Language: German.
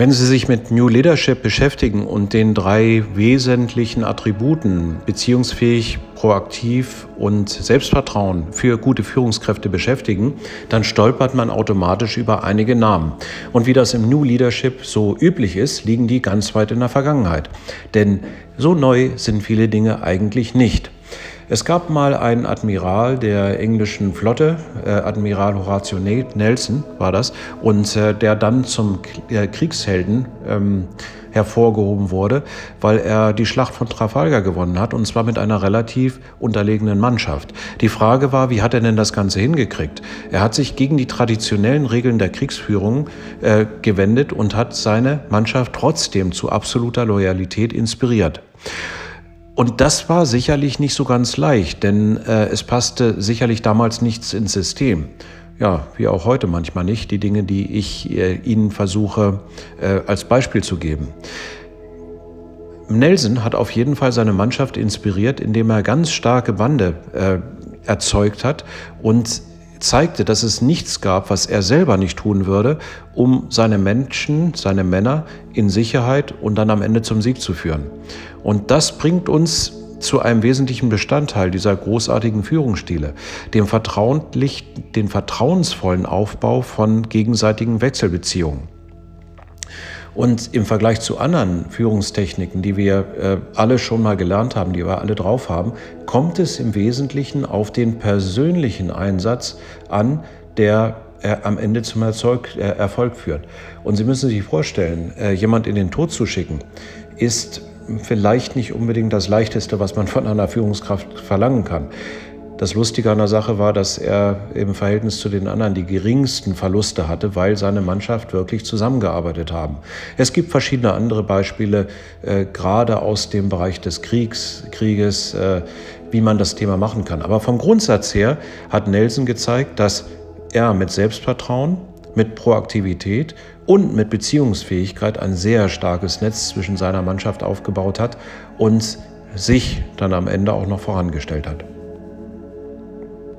Wenn Sie sich mit New Leadership beschäftigen und den drei wesentlichen Attributen beziehungsfähig, proaktiv und Selbstvertrauen für gute Führungskräfte beschäftigen, dann stolpert man automatisch über einige Namen. Und wie das im New Leadership so üblich ist, liegen die ganz weit in der Vergangenheit. Denn so neu sind viele Dinge eigentlich nicht. Es gab mal einen Admiral der englischen Flotte, äh, Admiral Horatio Nelson war das, und äh, der dann zum äh, Kriegshelden ähm, hervorgehoben wurde, weil er die Schlacht von Trafalgar gewonnen hat, und zwar mit einer relativ unterlegenen Mannschaft. Die Frage war, wie hat er denn das Ganze hingekriegt? Er hat sich gegen die traditionellen Regeln der Kriegsführung äh, gewendet und hat seine Mannschaft trotzdem zu absoluter Loyalität inspiriert. Und das war sicherlich nicht so ganz leicht, denn äh, es passte sicherlich damals nichts ins System. Ja, wie auch heute manchmal nicht, die Dinge, die ich äh, Ihnen versuche äh, als Beispiel zu geben. Nelson hat auf jeden Fall seine Mannschaft inspiriert, indem er ganz starke Bande äh, erzeugt hat und zeigte, dass es nichts gab, was er selber nicht tun würde, um seine Menschen, seine Männer in Sicherheit und dann am Ende zum Sieg zu führen. Und das bringt uns zu einem wesentlichen Bestandteil dieser großartigen Führungsstile, dem den vertrauensvollen Aufbau von gegenseitigen Wechselbeziehungen. Und im Vergleich zu anderen Führungstechniken, die wir äh, alle schon mal gelernt haben, die wir alle drauf haben, kommt es im Wesentlichen auf den persönlichen Einsatz an, der äh, am Ende zum Erfolg, äh, Erfolg führt. Und Sie müssen sich vorstellen, äh, jemand in den Tod zu schicken, ist vielleicht nicht unbedingt das Leichteste, was man von einer Führungskraft verlangen kann. Das Lustige an der Sache war, dass er im Verhältnis zu den anderen die geringsten Verluste hatte, weil seine Mannschaft wirklich zusammengearbeitet haben. Es gibt verschiedene andere Beispiele, äh, gerade aus dem Bereich des Kriegs, Krieges, äh, wie man das Thema machen kann. Aber vom Grundsatz her hat Nelson gezeigt, dass er mit Selbstvertrauen, mit Proaktivität und mit Beziehungsfähigkeit ein sehr starkes Netz zwischen seiner Mannschaft aufgebaut hat und sich dann am Ende auch noch vorangestellt hat.